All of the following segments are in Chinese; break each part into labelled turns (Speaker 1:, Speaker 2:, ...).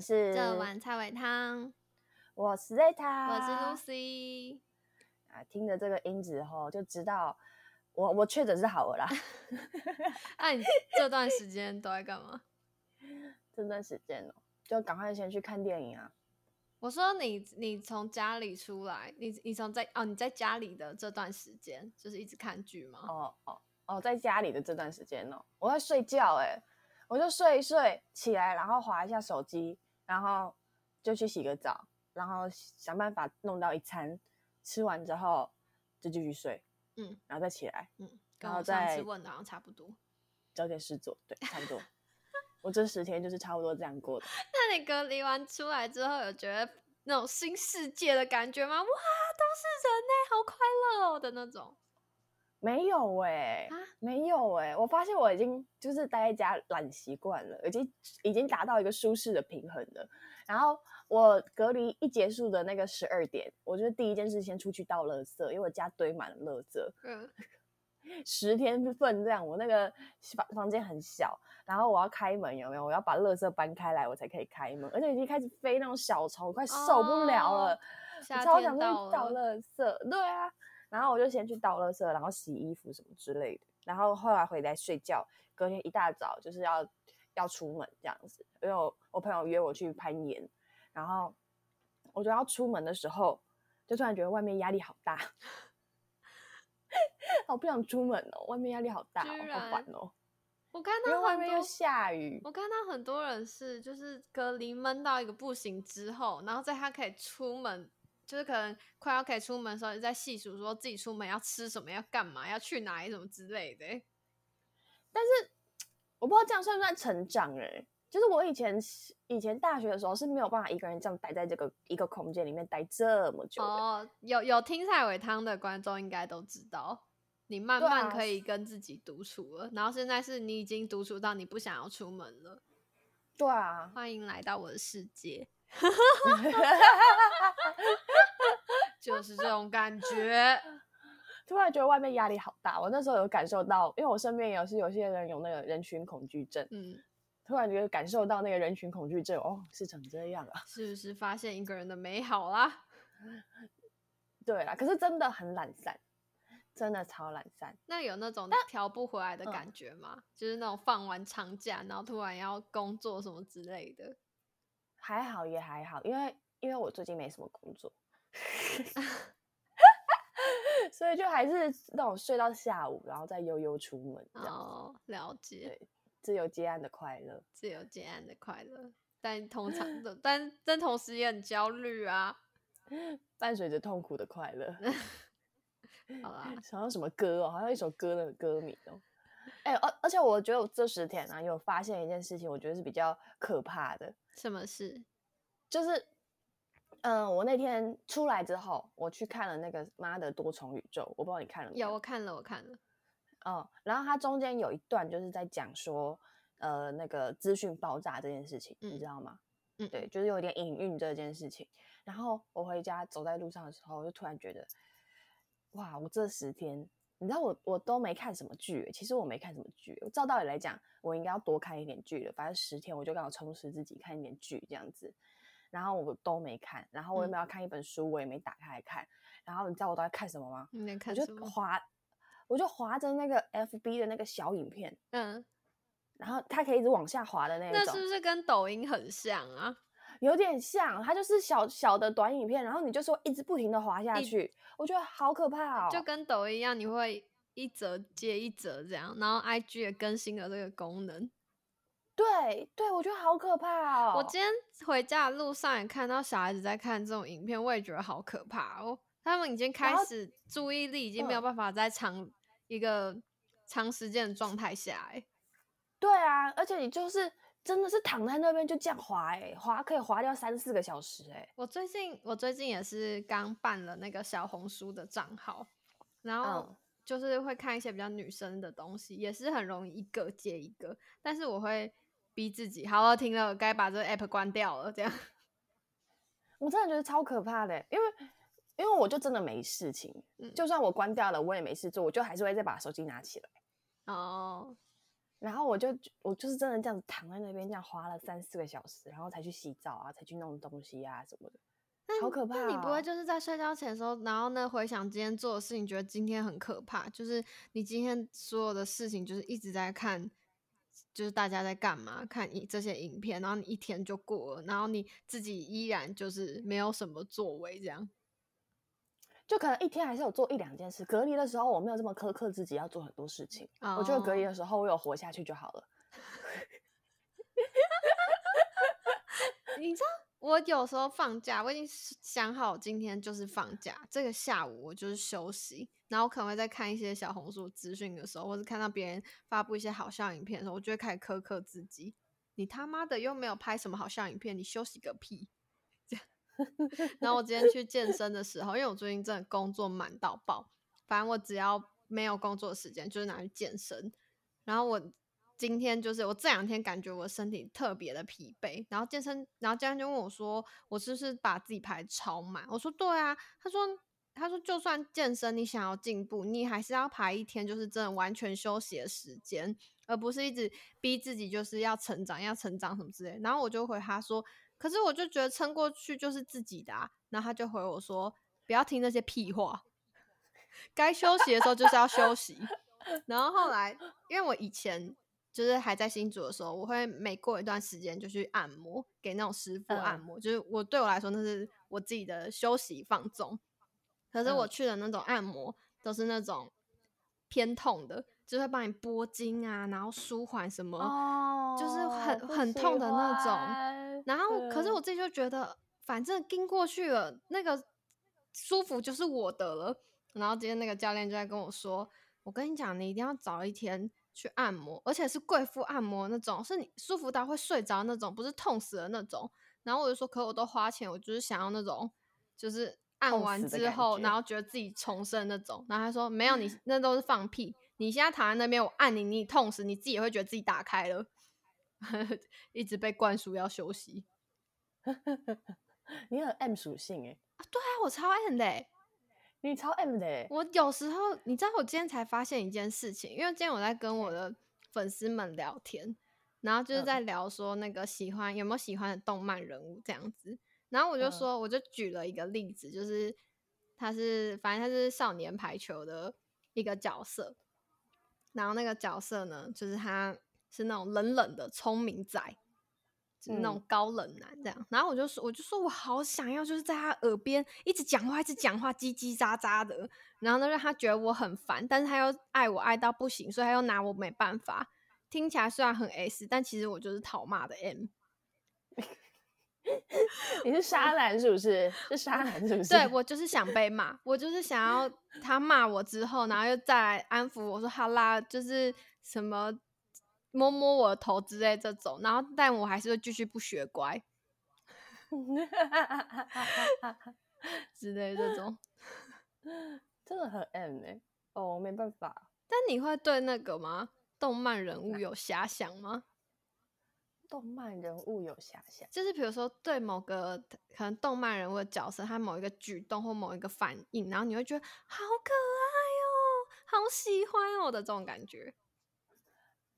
Speaker 1: 们是
Speaker 2: 这碗菜尾汤，
Speaker 1: 我是 Zeta，
Speaker 2: 我是 Lucy。
Speaker 1: 啊，听着这个音质后就知道我我确诊是好了啦。
Speaker 2: 那你这段时间都在干嘛？
Speaker 1: 这段时间哦，就赶快先去看电影啊。
Speaker 2: 我说你你从家里出来，你你从在哦你在家里的这段时间就是一直看剧吗？
Speaker 1: 哦哦哦，在家里的这段时间哦，我在睡觉哎，我就睡一睡起来，然后划一下手机，然后就去洗个澡，然后想办法弄到一餐，吃完之后就继续睡，
Speaker 2: 嗯
Speaker 1: 然后再起来
Speaker 2: 嗯，跟
Speaker 1: 然后
Speaker 2: 我上次
Speaker 1: 再
Speaker 2: 问的好像差不多。
Speaker 1: 找点事做，对，差不多。我这十天就是差不多这样过的。
Speaker 2: 那你隔离完出来之后，有觉得那种新世界的感觉吗？哇，都是人呢、好快乐哦的那种。
Speaker 1: 没有哎、
Speaker 2: 啊
Speaker 1: 没有哎、我发现我已经就是待在家懒习惯了，已经已经达到一个舒适的平衡了。然后我隔离一结束的那个十二点，我就是第一件事先出去倒垃圾，因为我家堆满了垃圾，
Speaker 2: 嗯，
Speaker 1: 十天份这样。我那个房房间很小，然后我要开门有没有？我要把垃圾搬开来，我才可以开门，而且已经开始飞那种小虫，我快受不了了。
Speaker 2: 哦夏
Speaker 1: 我超想去倒
Speaker 2: 了，
Speaker 1: 垃圾，对啊，然后我就先去倒垃圾，然后洗衣服什么之类的，然后后来回来睡觉，隔天一大早就是要要出门这样子，因为我我朋友约我去攀岩，然后我就要出门的时候，就突然觉得外面压力好大，我不想出门哦，外面压力好大、
Speaker 2: 居
Speaker 1: 哦，好烦哦，
Speaker 2: 我看到
Speaker 1: 外面又，下雨，
Speaker 2: 我看到很多人是就是隔离闷到一个不行之后，然后在他可以出门。就是可能快要可以出门的时候，就在细数说自己出门要吃什么、要干嘛、要去哪里什么之类的但是。
Speaker 1: 我不知道这样算不算成长哎、就是我以前以前大学的时候是没有办法一个人这样待在这个一个空间里面待这么久的。
Speaker 2: 哦，有有听蔡伟汤的观众应该都知道，你慢慢可以跟自己独处了。然后现在是你已经独处到你不想要出门了。
Speaker 1: 对啊，
Speaker 2: 欢迎来到我的世界，就是这种感觉。
Speaker 1: 突然觉得外面压力好大。我那时候有感受到，因为我身边也是有些人有那个人群恐惧症，
Speaker 2: 嗯，
Speaker 1: 突然觉得感受到那个人群恐惧症，哦，是成这样啊。
Speaker 2: 是不是发现一个人的美好啦？
Speaker 1: 对啦，可是真的很懒散，真的超懒散。
Speaker 2: 那有那种调不回来的
Speaker 1: 嗯
Speaker 2: 感觉吗？就是那种放完长假，然后突然要工作什么之类的。
Speaker 1: 还好也还好，因为因为我最近没什么工作，所以就还是那种睡到下午，然后再悠悠出门这样。
Speaker 2: 哦，了解。
Speaker 1: 对自由接案的快乐。
Speaker 2: 自由接案的快乐，但通常的，但但同时也很焦虑啊。
Speaker 1: 伴随着痛苦的快乐，
Speaker 2: 好啦，
Speaker 1: 想要什么歌哦，好像一首歌的歌名哦。哎、而而且我觉得我这十天啊，有发现一件事情，我觉得是比较可怕的，
Speaker 2: 什么事？
Speaker 1: 就是，嗯、我那天出来之后，我去看了那个《妈的多重宇宙》，我不知道你看了没
Speaker 2: 有，我看了，我看了。
Speaker 1: 哦，然后它中间有一段就是在讲说，呃，那个资讯爆炸这件事情，你
Speaker 2: 嗯
Speaker 1: 知道吗？
Speaker 2: 嗯
Speaker 1: 对，就是有点隐喻这件事情。然后我回家走在路上的时候，我就突然觉得，哇，我这十天，你知道我我都没看什么剧欸，其实我没看什么剧。照道理来讲，我应该要多看一点剧的，反正十天我就刚好充实自己看一点剧这样子。然后我都没看，然后我也
Speaker 2: 嗯
Speaker 1: 没有看一本书，我也没打开来看。然后你知道我都在看什么吗？
Speaker 2: 你在
Speaker 1: 我就
Speaker 2: 看什么？
Speaker 1: 滑，我就滑着那个 FB 的那个小影片，
Speaker 2: 嗯，
Speaker 1: 然后它可以一直往下滑的那一种
Speaker 2: 那是，不是跟抖音很像啊？
Speaker 1: 有点像，它就是小小的短影片，然后你就说一直不停的滑下
Speaker 2: 一
Speaker 1: 去，我觉得好可怕哦。
Speaker 2: 就跟抖音一样，你会一折接一折这样，然后 IG 也更新了这个功能。
Speaker 1: 对对，我觉得好可怕哦。
Speaker 2: 我今天回家的路上也看到小孩子在看这种影片，我也觉得好可怕哦。他们已经开始注意力已经没有
Speaker 1: 嗯
Speaker 2: 办法在长一个长时间的状态下，哎，
Speaker 1: 对啊，而且你就是真的是躺在那边就这样滑、欸，滑可以滑掉三四个小时、欸，
Speaker 2: 我最近我最近也是刚办了那个小红书的账号，然后
Speaker 1: 嗯
Speaker 2: 就是会看一些比较女生的东西，也是很容易一个接一个，但是我会逼自己，好，我听了，该把这个 app 关掉了，这样。
Speaker 1: 我真的觉得超可怕的欸、因为因为我就真的没事情，
Speaker 2: 嗯
Speaker 1: 就算我关掉了，我也没事做，我就还是会再把手机拿起来。
Speaker 2: 哦，
Speaker 1: 然后我就我就是真的这样子躺在那边，这样花了三四个小时，然后才去洗澡啊，才去弄东西啊什么的，好可怕、哦。
Speaker 2: 那你不会就是在睡觉前的时候，然后呢回想今天做的事情，觉得今天很可怕，就是你今天所有的事情就是一直在看，就是大家在干嘛，看你这些影片，然后你一天就过了，然后你自己依然就是没有什么作为，这样。
Speaker 1: 就可能一天还是有做一两件事。隔离的时候我没有这么苛刻自己要做很多事情，我觉得隔离的时候我有活下去就好了。
Speaker 2: 你知道，我有时候放假，我已经想好今天就是放假，这个下午我就是休息，然后我可能会在看一些小红书资讯的时候，或是看到别人发布一些好笑影片的时候，我就会开始苛刻自己。你他妈的又没有拍什么好笑影片，你休息个屁！然后我今天去健身的时候，因为我最近真的工作满到爆，反正我只要没有工作时间，就是拿去健身。然后我今天就是我这两天感觉我身体特别的疲惫，然后健身，然后教练就问我说：“我是不是把自己排超满？”我说：“对啊。”他说：“他说就算健身，你想要进步，你还是要排一天，就是真的完全休息的时间，而不是一直逼自己就是要成长，要成长什么之类。”然后我就回他说。可是我就觉得撑过去就是自己的，啊，然后他就回我说：“不要听那些屁话，该休息的时候就是要休息。”然后后来，因为我以前就是还在新竹的时候，我会每过一段时间就去按摩，给那种师傅按摩，就是我对我来说那是我自己的休息放纵。可是我去的那种按摩都是那种偏痛的，就会帮你拨筋啊，然后舒缓什么，就是很很痛的那种。然后，可是我自己就觉得，反正跟过去了，那个舒服就是我的了。然后今天那个教练就在跟我说：“我跟你讲，你一定要早一天去按摩，而且是贵妇按摩那种，是你舒服到会睡着那种，不是痛死的那种。”然后我就说：“可我都花钱，我就是想要那种，就是按完之后，然后觉得自己重生那种。”然后他说：“没有，你 那都是放屁。你现在躺在那边，我按你，你痛死，你自己也会觉得自己打开了。”一直被灌输要休息，
Speaker 1: 你很 M 属性哎
Speaker 2: 啊，对啊，我超 M 的，
Speaker 1: 你超 M 的。
Speaker 2: 我有时候，你知道，我今天才发现一件事情，因为今天我在跟我的粉丝们聊天，然后就是在聊说那个喜欢有没有喜欢的动漫人物这样子，然后我就说，我就举了一个例子，就是他是反正他是少年排球的一个角色，然后那个角色呢，就是他。是那种冷冷的聪明仔，就是那种高冷男这样。然后我就说，我就说我好想要，就是在他耳边一直讲话，一直讲话，叽叽喳喳的。然后呢，让他觉得我很烦，但是他又爱我爱到不行，所以他又拿我没办法。听起来虽然很 S，但其实我就是讨骂的 M。
Speaker 1: 你是沙男是不是？是沙男是不是？
Speaker 2: 对 我就是想被骂，我就是想要他骂我之后，然后又再来安抚我说好啦，就是什么。摸摸我的头之类这种，然后但我还是会继续不学乖，之类这种，
Speaker 1: 真的很 M 哎，哦，没办法。
Speaker 2: 但你会对那个吗？动漫人物有遐想吗？
Speaker 1: 动漫人物有遐想，
Speaker 2: 就是比如说对某个可能动漫人物的角色，他某一个举动或某一个反应，然后你会觉得好可爱哦，好喜欢哦的这种感觉。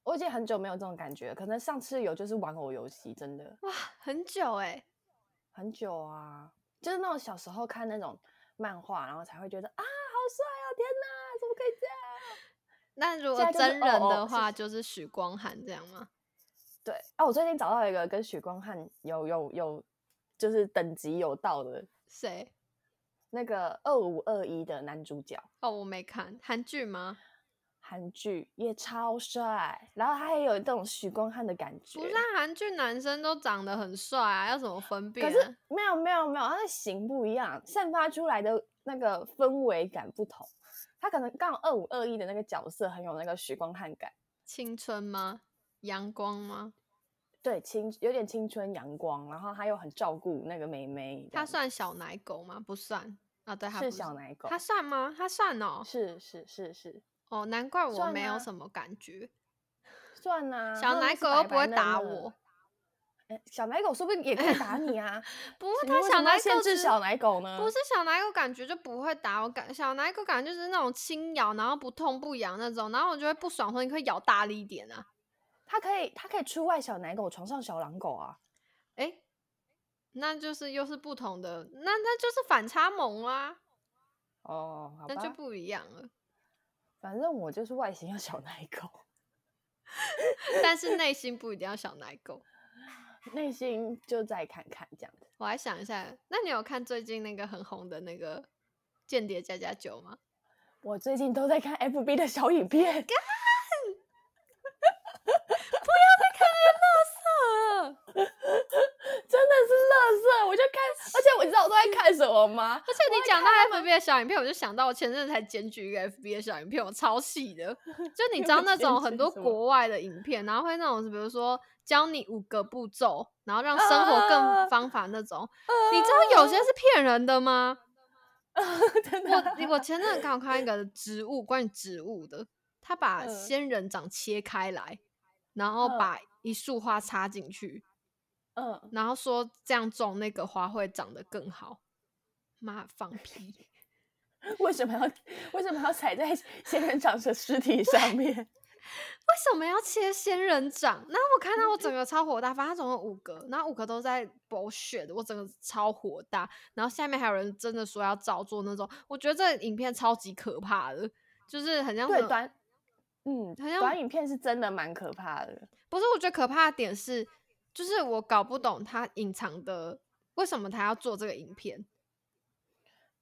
Speaker 1: 我已经很久没有这种感觉，可能上次有就是玩偶游戏，真的
Speaker 2: 哇，很久哎，
Speaker 1: 很久啊，就是那种小时候看那种漫画，然后才会觉得啊，好帅哦，天哪，怎么可以这样？
Speaker 2: 那如果真人的话，就是许光汉这样吗？
Speaker 1: 对啊，我最近找到一个跟许光汉有有有，就是等级有到的
Speaker 2: 谁？
Speaker 1: 那个二五二一的男主角
Speaker 2: 哦，我没看韩剧吗？
Speaker 1: 韩剧也超帅，然后他也有这种许光汉的感觉。
Speaker 2: 不是韩剧男生都长得很帅啊，要怎么分辨？
Speaker 1: 可是没有没有没有，他的型不一样，散发出来的那个氛围感不同。他可能刚好二五二一的那个角色很有那个许光汉感，
Speaker 2: 青春吗？阳光吗？
Speaker 1: 对，青有点青春阳光，然后他又很照顾那个妹妹。
Speaker 2: 他算小奶狗吗？不算啊，对，
Speaker 1: 是小奶狗。
Speaker 2: 他算吗？他算哦。
Speaker 1: 是是是是。
Speaker 2: 哦，难怪我没有什么感觉。
Speaker 1: 算啊，
Speaker 2: 小奶狗又不会打我。
Speaker 1: 哎，小奶狗说不定也可以打你啊！
Speaker 2: 不是，他小奶狗
Speaker 1: 限制小奶狗呢？
Speaker 2: 不是小奶狗，感觉就不会打我。感小奶狗感觉就是那种轻咬，然后不痛不痒那种，然后我就会不爽，说你可以咬大力一点啊。
Speaker 1: 他可以他可以出外小奶狗，床上小狼狗啊。
Speaker 2: 哎，那就是又是不同的，那那就是反差萌啊。
Speaker 1: 哦，好
Speaker 2: 那就，不一样了。
Speaker 1: 反正我就是外形要小奶狗，
Speaker 2: 但是内心不一定要小奶狗。
Speaker 1: 内心就再看看这样子。
Speaker 2: 我还想一下，那你有看最近那个很红的那个《间谍加加酒》吗？
Speaker 1: 我最近都在看 FB 的小影片，
Speaker 2: 呃，
Speaker 1: 真的是乐色，我就看，而且我知道我都在看什么吗？
Speaker 2: 而且你讲到 FB 的小影片，我就想到我前阵子才检举一个 FB 的小影片，我超气的。就你知道那种很多国外的影片，然后会那种比如说教你五个步骤，然后让生活更方法那种，你知道有些是骗人的吗？
Speaker 1: 真的啊，
Speaker 2: 我我前阵子刚好看一个植物，关于植物的，他把
Speaker 1: 嗯
Speaker 2: 仙人掌切开来，然后
Speaker 1: 嗯
Speaker 2: 把一束花插进去，
Speaker 1: 嗯，
Speaker 2: 然后说这样种那个花会长得更好。妈放屁！
Speaker 1: 为什么要为什么要踩在仙人掌的尸体上面？
Speaker 2: 为什么要切仙人掌？然后我看到我整个超火大，反正它总共五个，然后五个都在剥削的，我整个超火大。然后下面还有人真的说要照做那种，我觉得这个影片超级可怕的，就是很像
Speaker 1: 短，嗯，
Speaker 2: 好像
Speaker 1: 短影片是真的蛮可怕的。
Speaker 2: 不是，我觉得可怕的点是，就是我搞不懂他隐藏的为什么他要做这个影片。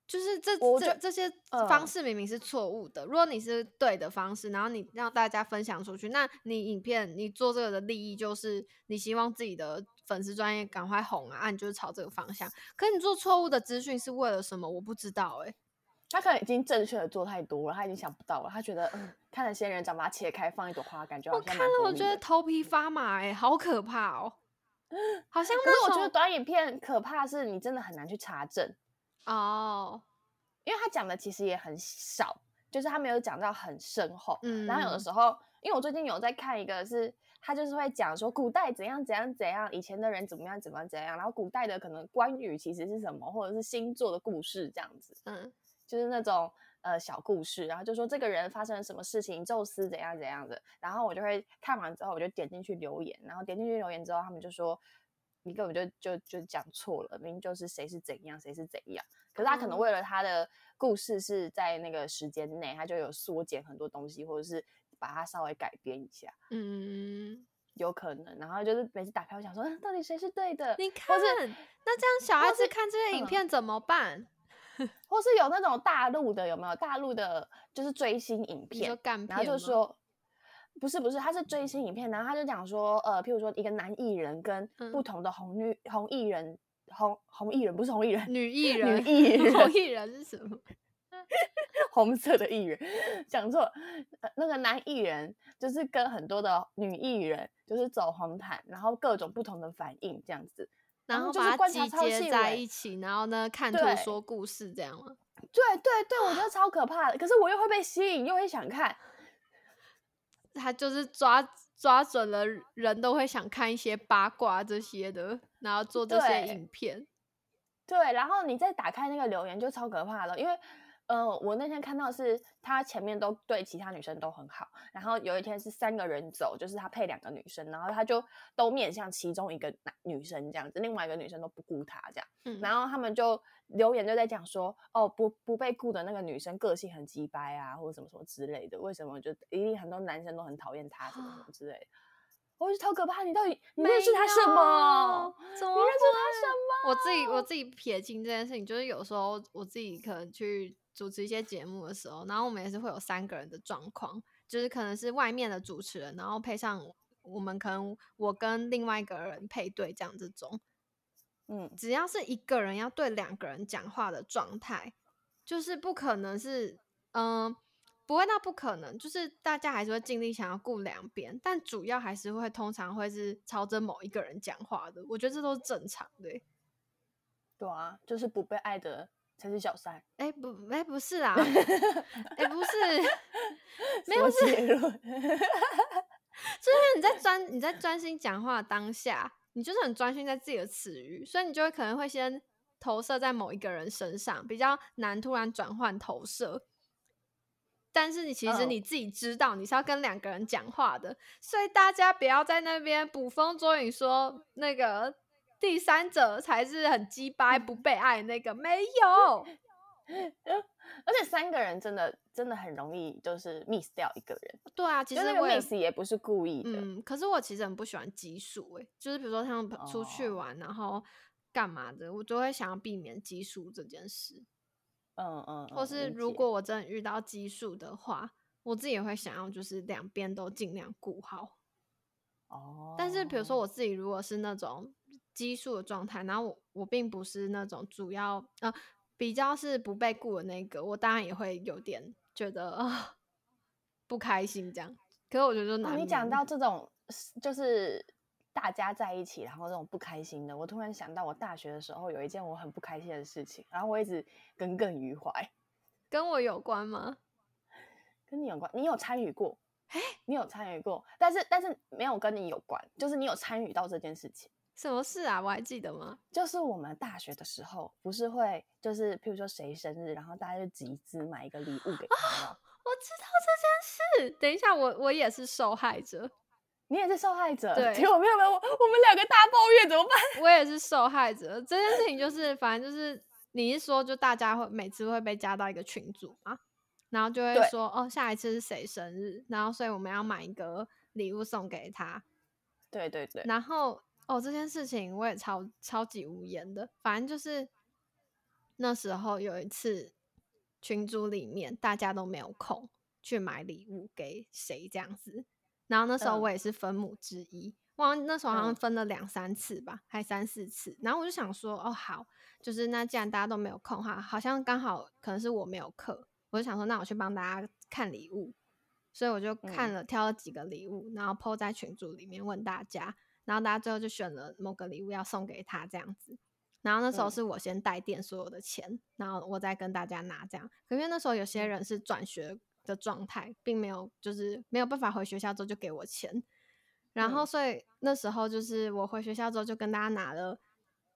Speaker 2: 就是这这这些
Speaker 1: 嗯
Speaker 2: 方式明明是错误的。如果你是对的方式，然后你让大家分享出去，那你影片你做这个的利益就是你希望自己的粉丝专业赶快红啊，啊你就是朝这个方向。可你做错误的资讯是为了什么？我不知道哎、
Speaker 1: 他可能已经正确的做太多了，他已经想不到了。他觉得，嗯，看着仙人掌把它切开，放一朵花，感觉好
Speaker 2: 我看了我觉得头皮发麻哎、好可怕哦、好像
Speaker 1: 可是我觉得短影片可怕是你真的很难去查证，
Speaker 2: 哦，
Speaker 1: 因为他讲的其实也很少，就是他没有讲到很深厚。
Speaker 2: 嗯，
Speaker 1: 然后有的时候，因为我最近有在看一个是，他就是会讲说古代怎样怎样怎样，以前的人怎么样怎么样怎样，然后古代的可能关羽其实是什么，或者是星座的故事这样子，
Speaker 2: 嗯。
Speaker 1: 就是那种呃小故事，然后就说这个人发生了什么事情，宙斯怎样怎样的，然后我就会看完之后，我就点进去留言，然后点进去留言之后，他们就说你根本就就就讲错了，明明就是谁是怎样，谁是怎样，可是他可能
Speaker 2: 哦。
Speaker 1: 为了他的故事是在那个时间内，他就有缩减很多东西，或者是把它稍微改编一下，
Speaker 2: 嗯，
Speaker 1: 有可能，然后就是每次打开我想说，嗯到底谁是对的，
Speaker 2: 你？
Speaker 1: 或
Speaker 2: 看，
Speaker 1: 是
Speaker 2: 那这样小孩子看这些影
Speaker 1: 嗯。
Speaker 2: 片怎么办？
Speaker 1: 或是有那种大陆的有没有？大陆的就是追星影片，
Speaker 2: 片
Speaker 1: 然后就说不是不是，他是追星影片，然后他就讲说，呃，譬如说一个男艺人跟
Speaker 2: 嗯
Speaker 1: 不同的红女、红艺人红红艺人不是红艺人，
Speaker 2: 女艺人，女
Speaker 1: 艺 人
Speaker 2: 红艺人是什么？
Speaker 1: 红色的艺人，讲错，呃那个男艺人就是跟很多的女艺人就是走红毯，然后各种不同的反应这样子。
Speaker 2: 然后
Speaker 1: 后就是
Speaker 2: 把它集结在一起，然后呢看图
Speaker 1: 对
Speaker 2: 说故事这样吗？
Speaker 1: 对对对，我觉得超可怕的，可是我又会被吸引，又会想看。
Speaker 2: 他就是抓抓准了人都会想看一些八卦这些的，然后做这些影片。
Speaker 1: 对，然后你再打开那个留言就超可怕的，因为，呃，我那天看到是他前面都对其他女生都很好，然后有一天是三个人走，就是他配两个女生，然后他就都面向其中一个男女生这样子，另外一个女生都不顾他这样，
Speaker 2: 嗯，
Speaker 1: 然后他们就留言就在讲说，哦，不不被顾的那个女生个性很鸡掰啊，或者什么什么之类的，为什么就一定很多男生都很讨厌她什么什么之类的。我就超可怕！你到底你认识他什么？
Speaker 2: 怎么
Speaker 1: 你认识他什么？
Speaker 2: 我自己我自己撇清这件事情，就是有时候我自己可能去主持一些节目的时候，然后我们也是会有三个人的状况，就是可能是外面的主持人，然后配上我们可能我跟另外一个人配对这样这种，
Speaker 1: 嗯，
Speaker 2: 只要是一个人要对两个人讲话的状态，就是不可能是嗯。不会那不可能，就是大家还是会尽力想要顾两边，但主要还是会通常会是朝着某一个人讲话的，我觉得这都是正常的欸、
Speaker 1: 对啊，就是不被爱的才是小三。
Speaker 2: 哎、不，哎、不是啊，哎、不是，没有
Speaker 1: 什么结论。
Speaker 2: 就是你在专你在专心讲话当下，你就是很专心在自己的词语，所以你就会可能会先投射在某一个人身上，比较难突然转换投射。但是你其实
Speaker 1: 嗯
Speaker 2: 你自己知道你是要跟两个人讲话的，所以大家不要在那边捕风捉影，说那个第三者才是很鸡掰不被爱的那个，没有。
Speaker 1: 而且三个人真的真的很容易就是 miss 掉一个人，
Speaker 2: 对啊，其实我
Speaker 1: miss 也不是故意的。
Speaker 2: 嗯，可是我其实很不喜欢奇数，诶，就是比如说像朋出去
Speaker 1: 哦
Speaker 2: 玩，然后干嘛的，我就会想要避免奇数这件事。
Speaker 1: 嗯嗯，
Speaker 2: 或是如果我真的遇到奇数的话，我自己也会想要就是两边都尽量顾好。
Speaker 1: 哦，
Speaker 2: 但是比如说我自己如果是那种奇数的状态，然后我我并不是那种主要呃比较是不被顾的那个，我当然也会有点觉得啊、不开心这样。可是我觉得就
Speaker 1: 哦
Speaker 2: 难、
Speaker 1: 你讲到这种就是大家在一起，然后这种不开心的，我突然想到我大学的时候有一件我很不开心的事情，然后我一直耿耿于怀。
Speaker 2: 跟我有关吗？
Speaker 1: 跟你有关，你有参与过？你有参与过，但是但是没有跟你有关，就是你有参与到这件事情。
Speaker 2: 什么事啊？我还记得吗？
Speaker 1: 就是我们大学的时候，不是会就是譬如说谁生日，然后大家就集资买一个礼物给他吗？
Speaker 2: 我知道这件事。等一下，我我也是受害者，
Speaker 1: 你也是受害者，
Speaker 2: 对
Speaker 1: 结果没有没有，我我们两个大抱怨怎么办？
Speaker 2: 我也是受害者。这件事情就是，反正就是你一说，就大家会每次会被加到一个群组嘛，然后就会
Speaker 1: 对
Speaker 2: 说哦，下一次是谁生日，然后所以我们要买一个礼物送给他。
Speaker 1: 对对对，
Speaker 2: 然后哦，这件事情我也超超级无言的，反正就是那时候有一次群组里面大家都没有空去买礼物给谁这样子，然后那时候
Speaker 1: 嗯。
Speaker 2: 我也是分母之一，我那时候好像
Speaker 1: 嗯。
Speaker 2: 分了两三次吧，还三四次，然后我就想说哦好，就是那既然大家都没有空哈，好像刚好可能是我没有课，我就想说那我去帮大家看礼物。所以我就看
Speaker 1: 嗯。
Speaker 2: 了、挑了几个礼物，然后 PO 在群组里面问大家，然后大家最后就选了某个礼物要送给他这样子。然后那时候
Speaker 1: 嗯
Speaker 2: 是我先带垫所有的钱，然后我再跟大家拿这样。可因为那时候有些
Speaker 1: 嗯
Speaker 2: 人是转学的状态，并没有就是没有办法回学校之后就给我钱，然后
Speaker 1: 嗯
Speaker 2: 所以那时候就是我回学校之后就跟大家拿了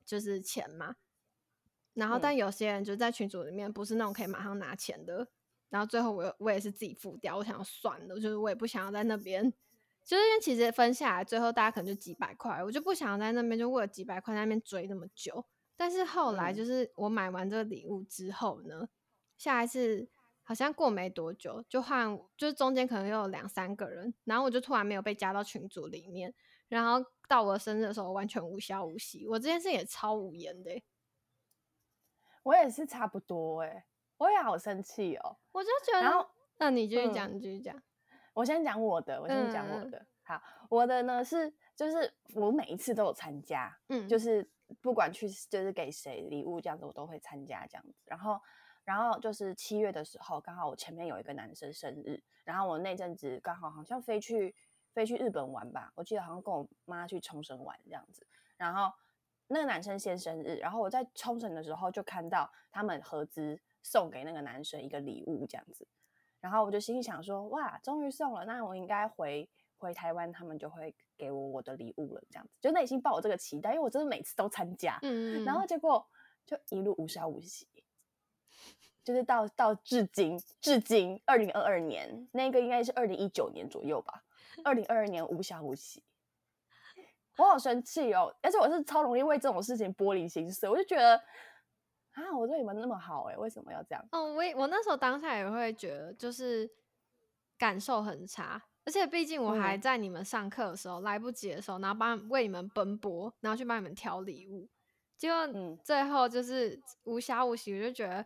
Speaker 2: 就是钱嘛。然后但
Speaker 1: 嗯
Speaker 2: 有些人就在群组里面不是那种可以马上拿钱的，然后最后我又我也是自己付掉，我想要算了，就是我也不想要在那边，就是因为其实分下来最后大家可能就几百块，我就不想在那边就为了几百块在那边追那么久。但是后来
Speaker 1: 嗯
Speaker 2: 就是我买完这个礼物之后呢，下一次好像过没多久就换，就是中间可能又有两三个人，然后我就突然没有被加到群组里面，然后到我的生日的时候完全无消无息，我这件事也超无言的欸、
Speaker 1: 我也是差不多哎、我也好生气哦。
Speaker 2: 我就觉得，那你继续
Speaker 1: 嗯
Speaker 2: 讲，你继续讲。
Speaker 1: 我先讲我的，我先讲我
Speaker 2: 嗯
Speaker 1: 的。好，我的呢是就是我每一次都有参加，
Speaker 2: 嗯，
Speaker 1: 就是不管去就是给谁礼物这样子，我都会参加这样子。然后，然后就是七月的时候，刚好我前面有一个男生生日，然后我那阵子刚好好像飞去飞去日本玩吧，我记得好像跟我妈去冲绳玩这样子。然后那个男生先生日，然后我在冲绳的时候就看到他们合资送给那个男生一个礼物这样子。然后我就心里想说，哇，终于送了，那我应该回回台湾，他们就会给我我的礼物了，这样子，就内心抱有这个期待，因为我真的每次都参加，
Speaker 2: 嗯，嗯，
Speaker 1: 然后结果就一路无消无息，就是到到至今，至今二零二二年，那个应该是二零一九年左右吧，二零二二年无消无息，我好生气哦，而且我是超容易为这种事情玻璃心碎，我就觉得啊，我对你们那么好哎、为什么要这样？
Speaker 2: 哦，我也我那时候当下也会觉得就是感受很差，而且毕竟我还
Speaker 1: 嗯
Speaker 2: 在你们上课的时候、来不及的时候，然后帮为你们奔波，然后去帮你们挑礼物，结果
Speaker 1: 嗯
Speaker 2: 最后就是无暇无息，我就觉得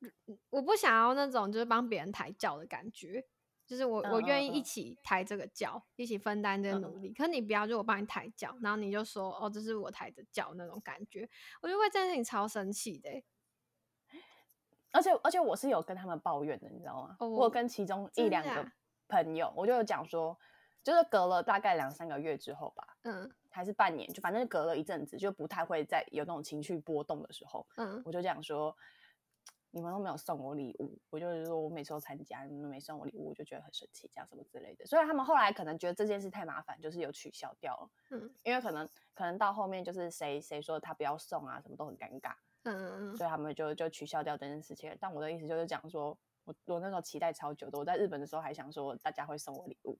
Speaker 2: 嗯我不想要那种就是帮别人抬轿的感觉。就是我，我
Speaker 1: 嗯
Speaker 2: 愿意一起抬这个脚，一起分担这个
Speaker 1: 嗯。
Speaker 2: 努力。可你不要，就我帮你抬脚，然后你就说，哦，这是我抬的脚那种感觉，我就为这件事情超生气的欸、
Speaker 1: 而且而且我是有跟他们抱怨的，你知道吗？
Speaker 2: 哦
Speaker 1: 我有跟其中一两个朋友，我就有讲说，就是隔了大概两三个月之后吧，
Speaker 2: 嗯。
Speaker 1: 还是半年，就反正隔了一阵子，就不太会再有那种情绪波动的时候，
Speaker 2: 嗯。
Speaker 1: 我就讲说，你们都没有送我礼物，我就是说我每次都参加，你们都没送我礼物，我就觉得很生气，这样什么之类的。所以他们后来可能觉得这件事太麻烦，就是有取消掉了，
Speaker 2: 嗯
Speaker 1: 因为可能可能到后面就是谁谁说他不要送啊，什么都很尴尬。
Speaker 2: 嗯嗯
Speaker 1: 所以他们就就取消掉这件事情。但我的意思就是讲说，我我我那时候期待超久的，我在日本的时候还想说大家会送我礼物。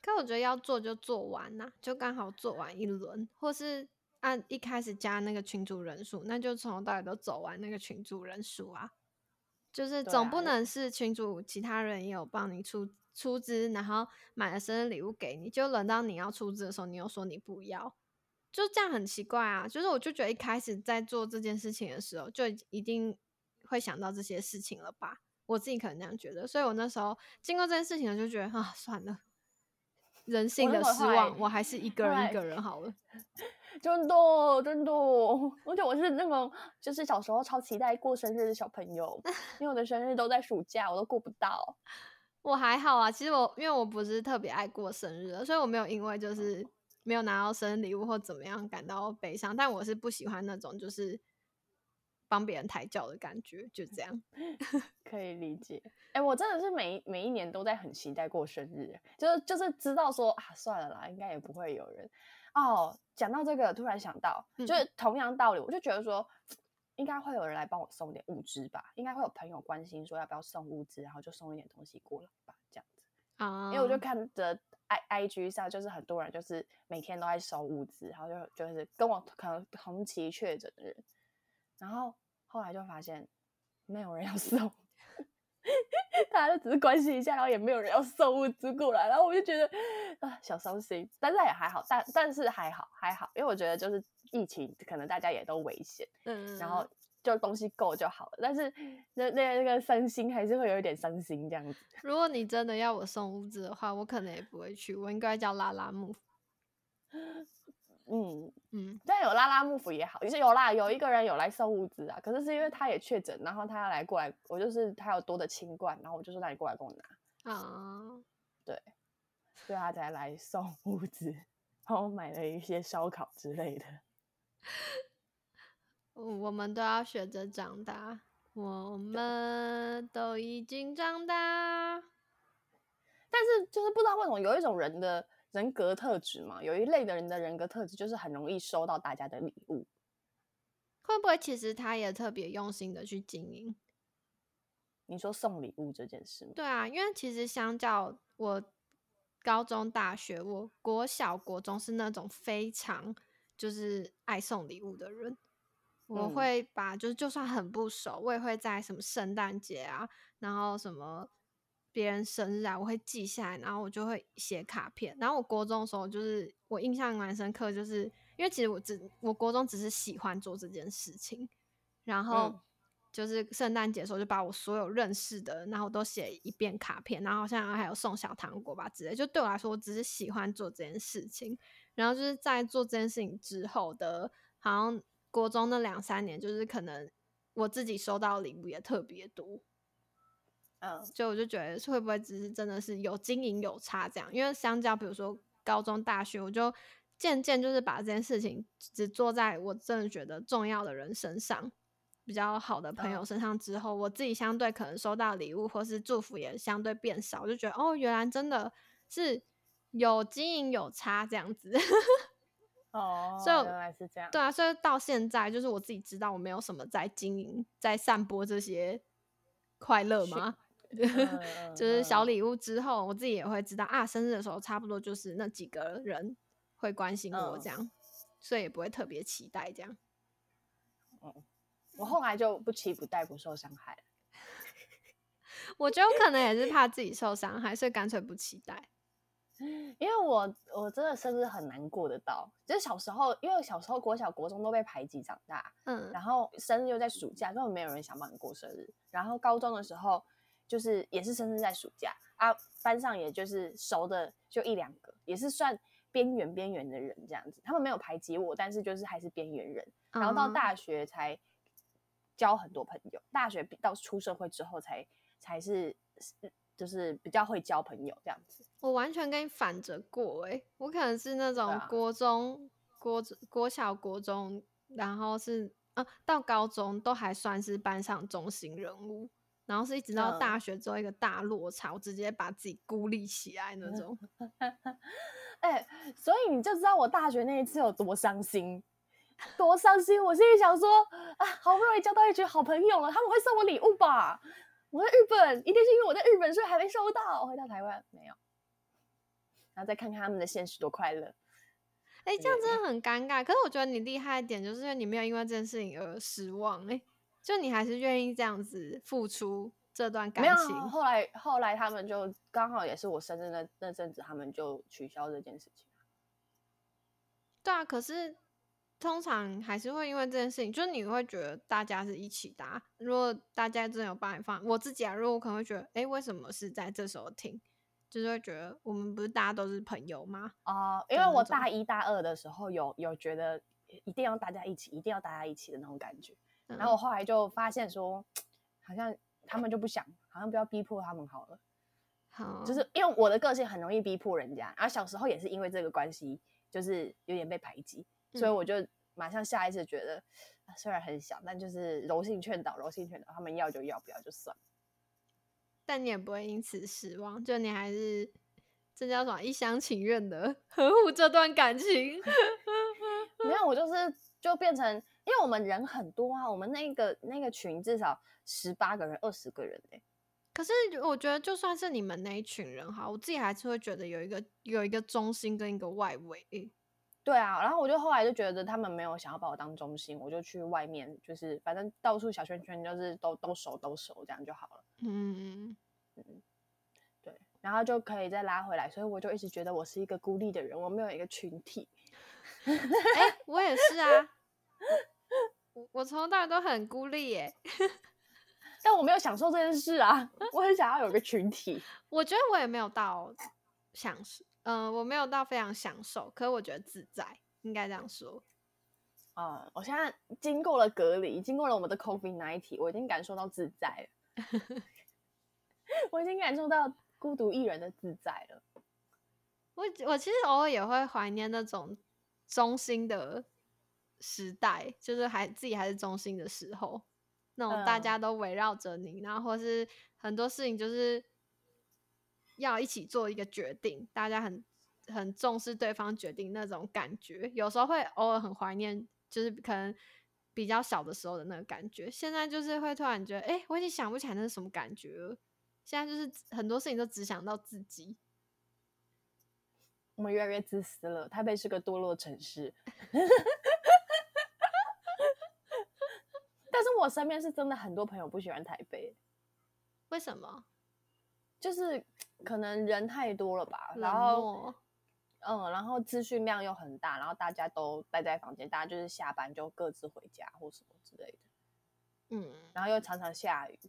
Speaker 2: 可我觉得要做就做完呐，就刚好做完一轮，或是按一开始加那个群主人数，那就从头到尾都走完那个群主人数啊。就是总不能是群主其他人也有帮你出出资，然后买了生日礼物给你，就轮到你要出资的时候，你又说你不要，就这样很奇怪啊。就是我就觉得一开始在做这件事情的时候，就一定会想到这些事情了吧？我自己可能这样觉得，所以我那时候经过这件事情，我就觉得啊，算了。人性的失望，我还是一个人一个人好了。
Speaker 1: 真的，真的，而且我是那种就是小时候超期待过生日的小朋友，因为我的生日都在暑假，我都过不到。
Speaker 2: 我还好啊，其实我因为我不是特别爱过生日，所以我没有因为就是没有拿到生日礼物或怎么样感到悲伤。但我是不喜欢那种就是。帮别人抬轿的感觉，就这样，
Speaker 1: 可以理解。哎，我真的是每每一年都在很期待过生日，就是就是知道说啊，算了啦，应该也不会有人。哦，讲到这个，突然想到，就是同样道理，我就觉得说，应该会有人来帮我送点物资吧，应该会有朋友关心说要不要送物资，然后就送一点东西过来吧，这样子啊。因为我就看着 i i g 上，就是很多人就是每天都在收物资，然后就就是跟我可能同期确诊的人。然后后来就发现没有人要 送，大家就只是关心一下，然后也没有人要送物资过来，然后我就觉得啊小伤心，但是也还好，但但是还好还好，因为我觉得就是疫情可能大家也都危险，嗯，然后就东西够就好了，但是那那那个伤心还是会有一点伤心这样子。
Speaker 2: 如果你真的要我送物资的话，我可能也不会去，我应该叫拉拉木。
Speaker 1: 嗯嗯，但有拉拉幕府也好，也是有啦，有一个人有来送物资啊，可是是因为他也确诊，然后他要来过来，我就是他有多的清罐，然后我就说那你过来跟我拿。啊，对，所以他才来送物资，然后买了一些烧烤之类的。
Speaker 2: 我们都要学着长大，我们都已经长大，
Speaker 1: 但是就是不知道为什么有一种人的。人格特质嘛，有一类的人的人格特质就是很容易收到大家的礼物。
Speaker 2: 会不会其实他也特别用心的去经营？
Speaker 1: 你说送礼物这件事吗？
Speaker 2: 对啊，因为其实相较我高中、大学，我国小、国中是那种非常就是爱送礼物的人。我会把就是就算很不熟，我也会在什么圣诞节啊，然后什么。别人生日啊，我会记下来，然后我就会写卡片。然后我国中的时候，就是我印象蛮深刻，就是因为其实我只我国中只是喜欢做这件事情，然后就是圣诞节的时候就把我所有认识的，然后都写一遍卡片，然后好像还有送小糖果吧之类。就对我来说，我只是喜欢做这件事情。然后就是在做这件事情之后的，好像国中那两三年，就是可能我自己收到礼物也特别多。嗯，所以我就觉得会不会只是真的是有经营有差这样？因为相较比如说高中、大学，我就渐渐就是把这件事情只做在我真的觉得重要的人身上，比较好的朋友身上之后，我自己相对可能收到礼物或是祝福也相对变少，我就觉得哦，原来真的是有经营有差这样子。
Speaker 1: 哦，所以原来是这样。
Speaker 2: 对啊，所以到现在就是我自己知道我没有什么在经营、在散播这些快乐吗？就是小礼物之后，我自己也会知道啊，生日的时候差不多就是那几个人会关心我这样，所以也不会特别期待这样。
Speaker 1: 嗯，我后来就不期不待，不受伤害了。
Speaker 2: 我觉得我可能也是怕自己受伤害，所以干脆不期待。
Speaker 1: 因为我我真的生日很难过得到，就是小时候，因为小时候国小国中都被排挤长大，嗯，然后生日又在暑假，根本没有人想帮你过生日。然后高中的时候。就是也是生日在暑假啊，班上也就是熟的就一两个，也是算边缘边缘的人这样子。他们没有排挤我，但是就是还是边缘人。然后到大学才交很多朋友，大学到出社会之后才才是就是比较会交朋友这样子。
Speaker 2: 我完全跟你反着过哎，我可能是那种国中、国国小、国中，然后是啊到高中都还算是班上中心人物。然后是一直到大学之后一个大落差，我直接把自己孤立起来那种。
Speaker 1: 哎，所以你就知道我大学那一次有多伤心，多伤心。我心里想说啊，好不容易交到一群好朋友了，他们会送我礼物吧？我在日本，一定是因为我在日本，所以还没收到。回到台湾没有，然后再看看他们的现实多快乐。
Speaker 2: 哎、这样真的很尴尬。可是我觉得你厉害一点，就是因为你没有因为这件事情而失望。哎，就你还是愿意这样子付出这段感
Speaker 1: 没有
Speaker 2: 情。
Speaker 1: 啊，后来后来他们就刚好也是我生日那那阵子，他们就取消这件事情。
Speaker 2: 对啊，可是通常还是会因为这件事情，就是你会觉得大家是一起的啊、如果大家真的有帮你放，我自己啊，如果我可能会觉得，哎，为什么是在这时候听？就是会觉得我们不是大家都是朋友吗？
Speaker 1: 哦、因为我大一大二的时候有有觉得一定要大家一起，一定要大家一起的那种感觉。然后我
Speaker 2: 嗯
Speaker 1: 后来就发现说，好像他们就不想，好像不要逼迫他们好了。
Speaker 2: 好，
Speaker 1: 就是因为我的个性很容易逼迫人家，然后小时候也是因为这个关系，就是有点被排挤，所以
Speaker 2: 嗯
Speaker 1: 我就马上下意识觉得，啊虽然很小，但就是柔性劝导，柔性劝导，他们要就要，不要就算。
Speaker 2: 但你也不会因此失望，就你还是这叫什么一厢情愿的 呵护这段感情。
Speaker 1: 没有，我就是就变成，因为我们人很多啊，我们那个那个群至少十八个人、二十个人哎、
Speaker 2: 可是我觉得，就算是你们那一群人哈，我自己还是会觉得有一个有一个中心跟一个外围。欸
Speaker 1: 对啊，然后我就后来就觉得他们没有想要把我当中心，我就去外面，就是反正到处小圈圈，就是都都熟都熟这样就好了。
Speaker 2: 嗯嗯，
Speaker 1: 对，然后就可以再拉回来，所以我就一直觉得我是一个孤立的人，我没有一个群体。
Speaker 2: 哎、我也是啊，我我从头到尾都很孤立耶。
Speaker 1: 但我没有享受这件事啊，我很想要有个群体。
Speaker 2: 我觉得我也没有到享受，嗯、我没有到非常享受，可是我觉得自在，应该这样说。
Speaker 1: 啊、我现在经过了隔离，经过了我们的 COVID nineteen，我已经感受到自在了。我已经感受到孤独一人的自在了。
Speaker 2: 我我其实偶尔也会怀念那种中心的时代，就是还自己还是中心的时候，那种大
Speaker 1: 嗯
Speaker 2: 家都围绕着你，然后或是很多事情就是要一起做一个决定，大家很很重视对方决定那种感觉，有时候会偶尔很怀念，就是可能比较小的时候的那个感觉。现在就是会突然觉得，哎、我已经想不起来那是什么感觉了。现在就是很多事情都只想到自己。
Speaker 1: 我们越来越自私了。台北是个堕落城市，但是我身边是真的很多朋友不喜欢台北，
Speaker 2: 为什么？
Speaker 1: 就是可能人太多了吧，然后嗯，然后资讯量又很大，然后大家都待在房间，大家就是下班就各自回家或什么之类的，
Speaker 2: 嗯，
Speaker 1: 然后又常常下雨，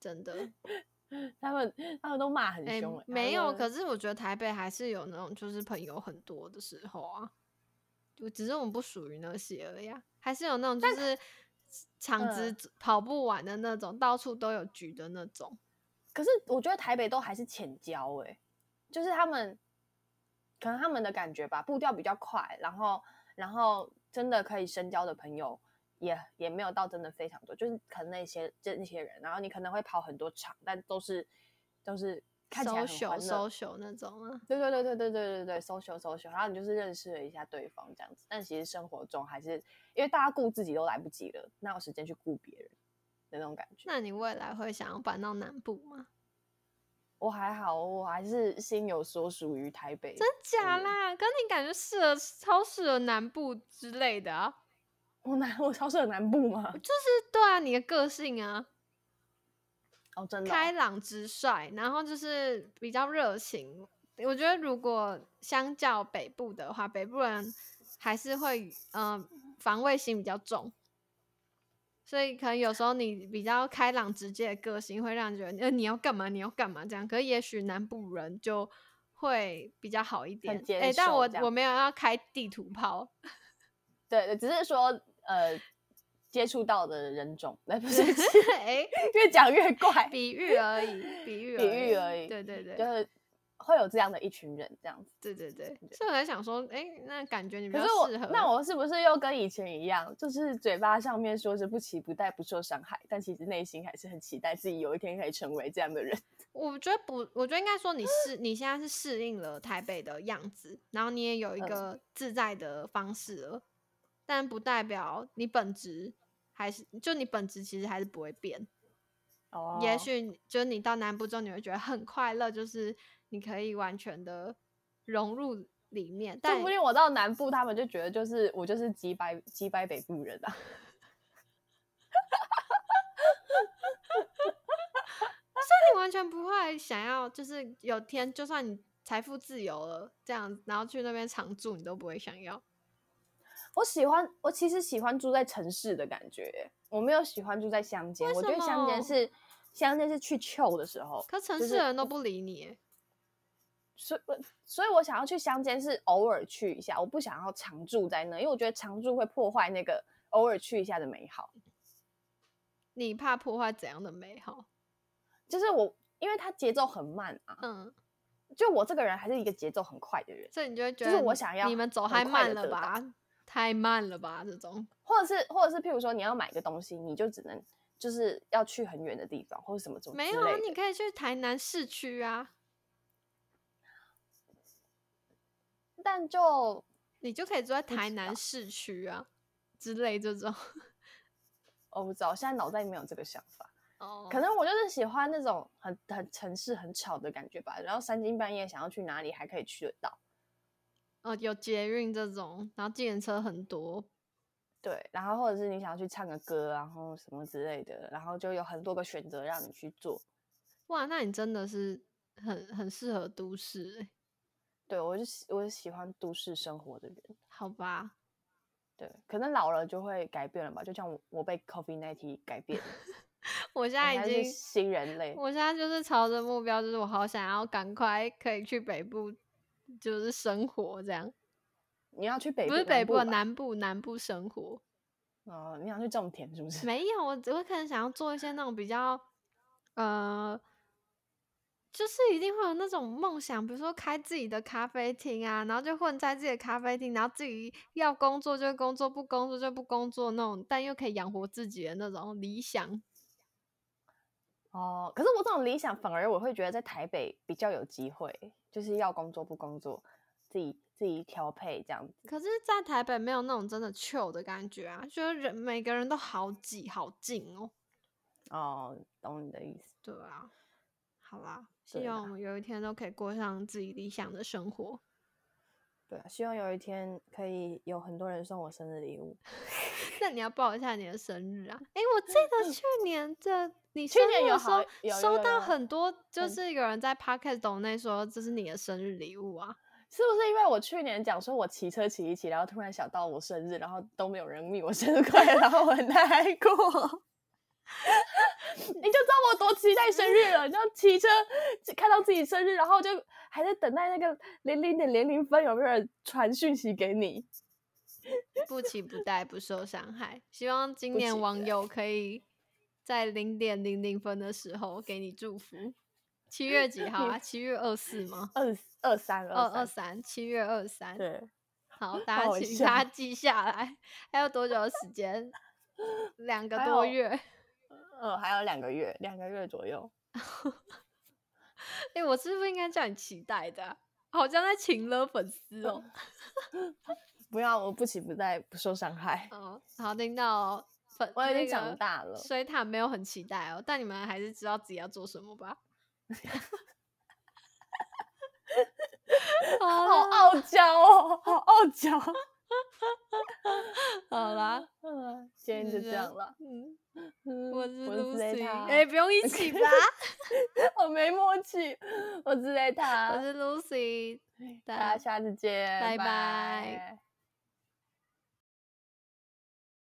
Speaker 2: 真的，
Speaker 1: 他们他们都骂很
Speaker 2: 哎、
Speaker 1: 凶、欸，
Speaker 2: 没有。可
Speaker 1: 是
Speaker 2: 是我觉得台北还是有那种就是朋友很多的时候啊，就只是我们不属于那些而已、啊，还是有那种就是场子
Speaker 1: 嗯
Speaker 2: 跑不完的那种，到处都有局的那种。
Speaker 1: 可是我觉得台北都还是浅交哎、就是他们可能他们的感觉吧，步调比较快，然后然后真的可以深交的朋友也也没有到真的非常多，就是可能那些这那些人，然后你可能会跑很多场，但都是都是看起来很
Speaker 2: social。social 那种啊，
Speaker 1: 对对对对对对对对，social social，然后你就是认识了一下对方这样子，但其实生活中还是因为大家顾自己都来不及了，哪有时间去顾别人的那种感觉。
Speaker 2: 那你未来会想要搬到南部吗？
Speaker 1: 我还好，我还是心有所属于台北。
Speaker 2: 真假
Speaker 1: 嗯
Speaker 2: 啦？可是你感觉适合超适合南部之类的啊，
Speaker 1: 我南我超适合南部吗？
Speaker 2: 就是对啊，你的个性啊，
Speaker 1: 哦，真的哦、
Speaker 2: 开朗直率，然后就是比较热情。我觉得如果相较北部的话，北部人还是会嗯、呃防卫心比较重，所以可能有时候你比较开朗直接的个性会让人觉得呃你要干嘛你要干嘛这样，可是也许南部人就会比较好一点。
Speaker 1: 坚
Speaker 2: 哎、但我我没有要开地图炮，
Speaker 1: 对 对，只是说呃，接触到的人种，那 不是
Speaker 2: 哎、
Speaker 1: 越讲越怪，
Speaker 2: 比喻而已，比喻
Speaker 1: 比喻而已。
Speaker 2: 对对对，
Speaker 1: 就是会有这样的一群人这样子。
Speaker 2: 对对对，所以我在想说，哎、那感觉你比
Speaker 1: 可是我
Speaker 2: 较适合。
Speaker 1: 那我是不是又跟以前一样，就是嘴巴上面说着不期不待、不受伤害，但其实内心还是很期待自己有一天可以成为这样的人？
Speaker 2: 我觉得不，我觉得应该说你适你现在是适应了台北的样子，然后你也有一
Speaker 1: 嗯。
Speaker 2: 个自在的方式了，但不代表你本质还是就你本质其实还是不会变。
Speaker 1: 哦，
Speaker 2: 也许就是你到南部之后，你会觉得很快乐，就是你可以完全的融入里面。
Speaker 1: 说
Speaker 2: 但
Speaker 1: 不定我到南部，他们就觉得就是我就是击败击败北部人啊。
Speaker 2: 你完全不会想要，就是有天就算你财富自由了，这样然后去那边常住，你都不会想要。
Speaker 1: 我喜欢，我其实喜欢住在城市的感觉，我没有喜欢住在乡间。我觉得乡间是乡间是去 chill 的时候，
Speaker 2: 可城市人都不理你耶，
Speaker 1: 所以我所以我想要去乡间是偶尔去一下，我不想要常住在那，因为我觉得常住会破坏那个偶尔去一下的美好。
Speaker 2: 你怕破坏怎样的美好？
Speaker 1: 就是我，因为它节奏很慢啊，
Speaker 2: 嗯，
Speaker 1: 就我这个人还是一个节奏很快的人，
Speaker 2: 所以你就会觉得
Speaker 1: 就是我想要
Speaker 2: 你们走太慢了吧，太慢了吧，这种
Speaker 1: 或者是或者是譬如说你要买个东西，你就只能就是要去很远的地方，或者什么什么
Speaker 2: 没有啊。你可以去台南市区啊，
Speaker 1: 但就
Speaker 2: 你就可以住在台南市区啊之类这种。
Speaker 1: 我不知道，现在脑袋里没有这个想法。
Speaker 2: 哦，
Speaker 1: 可能我就是喜欢那种很很城市很吵的感觉吧，然后三更半夜想要去哪里还可以去得到。
Speaker 2: 哦，有捷运这种，然后计程车很多，
Speaker 1: 对，然后或者是你想要去唱个歌，然后什么之类的，然后就有很多个选择让你去做。
Speaker 2: 哇，那你真的是很很适合都市欸，
Speaker 1: 对我就喜我是喜欢都市生活的人。
Speaker 2: 好吧？
Speaker 1: 对，可能老了就会改变了吧，就像我我被 COVID 1 9改变了，
Speaker 2: 我现
Speaker 1: 在
Speaker 2: 已经，
Speaker 1: 新人类。
Speaker 2: 我现在就是朝着目标，就是我好想要赶快可以去北部，就是生活这样，
Speaker 1: 你要去北
Speaker 2: 不是北部，南部南部生活。
Speaker 1: 哦，你想去种田是不是？
Speaker 2: 没有，我只会可能想要做一些那种比较，呃，就是一定会有那种梦想，比如说开自己的咖啡厅啊，然后就混在自己的咖啡厅，然后自己要工作就工作，不工作就不工作那种，但又可以养活自己的那种理想。
Speaker 1: 哦，可是我这种理想反而我会觉得在台北比较有机会，就是要工作不工作，自己自己调配这样子。
Speaker 2: 可是，在台北没有那种真的 chill 的感觉啊，觉得人每个人都好挤好近哦。
Speaker 1: 哦，懂你的意思。
Speaker 2: 对啊，好啦，希望我们有一天都可以过上自己理想的生活。
Speaker 1: 对啊，希望有一天可以有很多人送我生日礼物。
Speaker 2: 那你要报一下你的生日啊！诶，我记得 去年的你
Speaker 1: 去年有好有有
Speaker 2: 收到很多，就
Speaker 1: 很
Speaker 2: 是有人在 Podcast 抖内说这是你的生日礼物啊。
Speaker 1: 是不是因为我去年讲说我骑车骑一骑，然后突然想到我生日，然后都没有人密我生日快乐，然后我很难过。你就知道我多期待生日了，你知道骑车看到自己生日，然后就还在等待那个零零点零零分有没有人传讯息给你？
Speaker 2: 不期不待，不受伤害。希望今年网友可以在零点零零分的时候给你祝福。七月几号啊？七月二四吗？
Speaker 1: 二二三
Speaker 2: 二二
Speaker 1: 二，
Speaker 2: 三，七月二三。
Speaker 1: 对，
Speaker 2: 好，大家
Speaker 1: 好
Speaker 2: 请
Speaker 1: 笑
Speaker 2: 大家记下来。还有多久的时间？两个多月。
Speaker 1: 呃，还有两个月，两个月左右。
Speaker 2: 哎、我是不是应该叫你期待的啊、好像在请了粉丝哦。
Speaker 1: 不要，我不期不待，不受伤害。
Speaker 2: 哦，好，听到粉，
Speaker 1: 我已经
Speaker 2: 那个
Speaker 1: 长大了
Speaker 2: 水塔没有很期待哦，但你们还是知道自己要做什么吧？好
Speaker 1: 好傲娇哦，好傲娇。
Speaker 2: 好啦，
Speaker 1: 嗯，今天就这样了。
Speaker 2: 嗯，
Speaker 1: 嗯
Speaker 2: 我是
Speaker 1: 我是 Lucy，Zeta
Speaker 2: 哎、不用一起吧？
Speaker 1: 我没默契，我是雷
Speaker 2: 我，是 Lucy，
Speaker 1: 大家下次见，
Speaker 2: 拜拜
Speaker 1: 拜